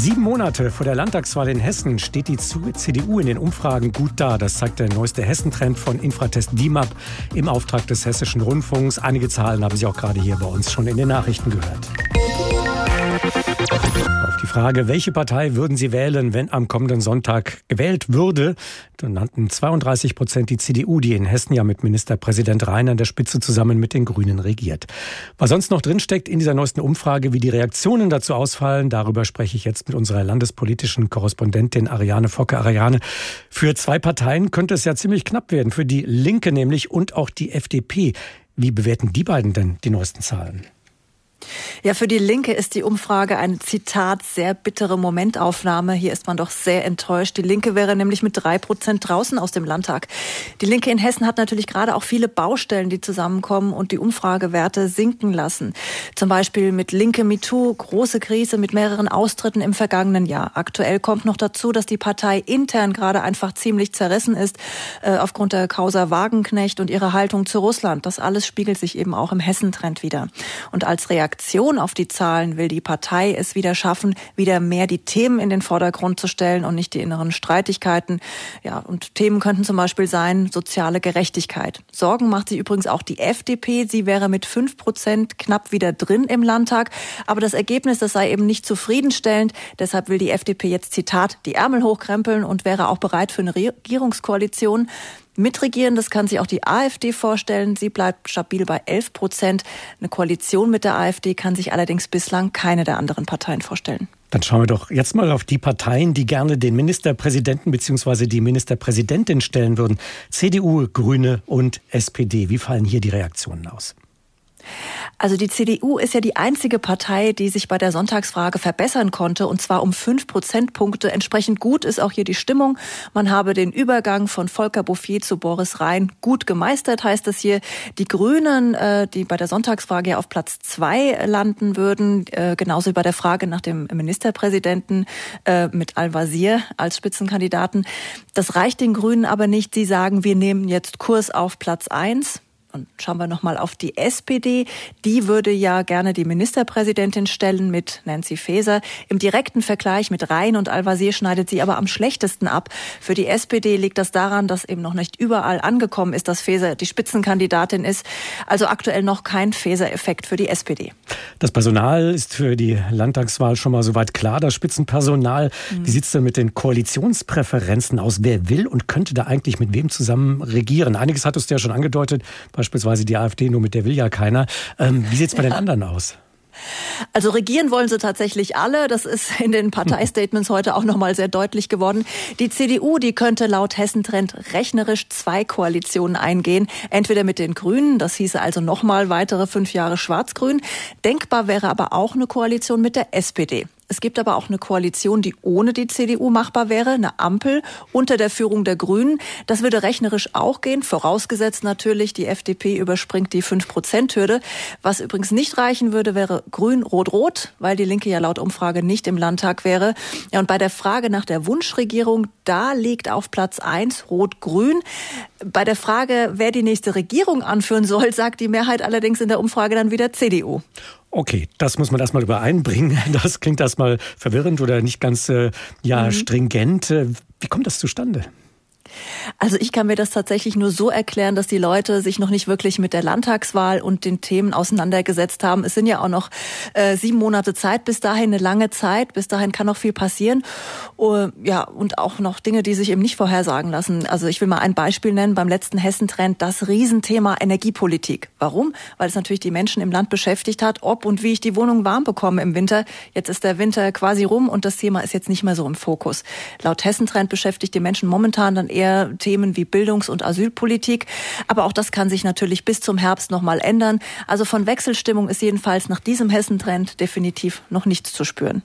Sieben Monate vor der Landtagswahl in Hessen steht die CDU in den Umfragen gut da. Das zeigt der neueste Hessentrend von Infratest DIMAP im Auftrag des Hessischen Rundfunks. Einige Zahlen haben Sie auch gerade hier bei uns schon in den Nachrichten gehört. Die Frage, welche Partei würden Sie wählen, wenn am kommenden Sonntag gewählt würde, dann nannten 32 Prozent die CDU, die in Hessen ja mit Ministerpräsident Rhein an der Spitze zusammen mit den Grünen regiert. Was sonst noch drinsteckt in dieser neuesten Umfrage, wie die Reaktionen dazu ausfallen, darüber spreche ich jetzt mit unserer landespolitischen Korrespondentin Ariane Focke. Ariane, für zwei Parteien könnte es ja ziemlich knapp werden, für die Linke nämlich und auch die FDP. Wie bewerten die beiden denn die neuesten Zahlen? Ja, für die Linke ist die Umfrage eine Zitat sehr bittere Momentaufnahme. Hier ist man doch sehr enttäuscht. Die Linke wäre nämlich mit drei Prozent draußen aus dem Landtag. Die Linke in Hessen hat natürlich gerade auch viele Baustellen, die zusammenkommen und die Umfragewerte sinken lassen. Zum Beispiel mit Linke MeToo, große Krise mit mehreren Austritten im vergangenen Jahr. Aktuell kommt noch dazu, dass die Partei intern gerade einfach ziemlich zerrissen ist äh, aufgrund der Causa Wagenknecht und ihrer Haltung zu Russland. Das alles spiegelt sich eben auch im Hessentrend wieder. Und als Reaktion Reaktion auf die Zahlen will die Partei es wieder schaffen, wieder mehr die Themen in den Vordergrund zu stellen und nicht die inneren Streitigkeiten. Ja, und Themen könnten zum Beispiel sein soziale Gerechtigkeit. Sorgen macht sich übrigens auch die FDP. Sie wäre mit fünf Prozent knapp wieder drin im Landtag. Aber das Ergebnis, das sei eben nicht zufriedenstellend. Deshalb will die FDP jetzt, Zitat, die Ärmel hochkrempeln und wäre auch bereit für eine Regierungskoalition. Mitregieren, das kann sich auch die AfD vorstellen. Sie bleibt stabil bei 11 Prozent. Eine Koalition mit der AfD kann sich allerdings bislang keine der anderen Parteien vorstellen. Dann schauen wir doch jetzt mal auf die Parteien, die gerne den Ministerpräsidenten bzw. die Ministerpräsidentin stellen würden. CDU, Grüne und SPD. Wie fallen hier die Reaktionen aus? Also die CDU ist ja die einzige Partei, die sich bei der Sonntagsfrage verbessern konnte, und zwar um fünf Prozentpunkte. Entsprechend gut ist auch hier die Stimmung. Man habe den Übergang von Volker Bouffier zu Boris Rhein gut gemeistert, heißt es hier. Die Grünen, äh, die bei der Sonntagsfrage ja auf Platz zwei landen würden, äh, genauso wie bei der Frage nach dem Ministerpräsidenten äh, mit Al-Wazir als Spitzenkandidaten. Das reicht den Grünen aber nicht. Sie sagen, wir nehmen jetzt Kurs auf Platz eins. Und schauen wir nochmal auf die SPD. Die würde ja gerne die Ministerpräsidentin stellen mit Nancy Faeser. Im direkten Vergleich mit Rhein und Al-Wazir schneidet sie aber am schlechtesten ab. Für die SPD liegt das daran, dass eben noch nicht überall angekommen ist, dass Faeser die Spitzenkandidatin ist. Also aktuell noch kein Faeser-Effekt für die SPD. Das Personal ist für die Landtagswahl schon mal soweit klar, das Spitzenpersonal. Mhm. Wie sieht es denn mit den Koalitionspräferenzen aus? Wer will und könnte da eigentlich mit wem zusammen regieren? Einiges hat es ja schon angedeutet beispielsweise die AfD, nur mit der will ja keiner. Ähm, wie sieht es bei ja. den anderen aus? Also regieren wollen sie tatsächlich alle. Das ist in den Parteistatements heute auch nochmal sehr deutlich geworden. Die CDU, die könnte laut Hessentrend rechnerisch zwei Koalitionen eingehen. Entweder mit den Grünen, das hieße also nochmal weitere fünf Jahre Schwarz-Grün. Denkbar wäre aber auch eine Koalition mit der SPD. Es gibt aber auch eine Koalition, die ohne die CDU machbar wäre, eine Ampel unter der Führung der Grünen. Das würde rechnerisch auch gehen, vorausgesetzt natürlich, die FDP überspringt die 5-Prozent-Hürde. Was übrigens nicht reichen würde, wäre Grün-Rot-Rot, weil die Linke ja laut Umfrage nicht im Landtag wäre. Ja, und bei der Frage nach der Wunschregierung, da liegt auf Platz 1 Rot-Grün. Bei der Frage, wer die nächste Regierung anführen soll, sagt die Mehrheit allerdings in der Umfrage dann wieder CDU. Okay, das muss man erstmal übereinbringen. Das klingt erstmal verwirrend oder nicht ganz äh, ja, mhm. stringent. Äh, wie kommt das zustande? Also ich kann mir das tatsächlich nur so erklären, dass die Leute sich noch nicht wirklich mit der Landtagswahl und den Themen auseinandergesetzt haben. Es sind ja auch noch äh, sieben Monate Zeit, bis dahin eine lange Zeit, bis dahin kann noch viel passieren. Uh, ja, und auch noch Dinge, die sich eben nicht vorhersagen lassen. Also ich will mal ein Beispiel nennen, beim letzten Hessentrend das Riesenthema Energiepolitik. Warum? Weil es natürlich die Menschen im Land beschäftigt hat, ob und wie ich die Wohnung warm bekomme im Winter. Jetzt ist der Winter quasi rum und das Thema ist jetzt nicht mehr so im Fokus. Laut Hessentrend beschäftigt die Menschen momentan dann eher eher Themen wie Bildungs- und Asylpolitik. Aber auch das kann sich natürlich bis zum Herbst nochmal ändern. Also von Wechselstimmung ist jedenfalls nach diesem Hessentrend definitiv noch nichts zu spüren.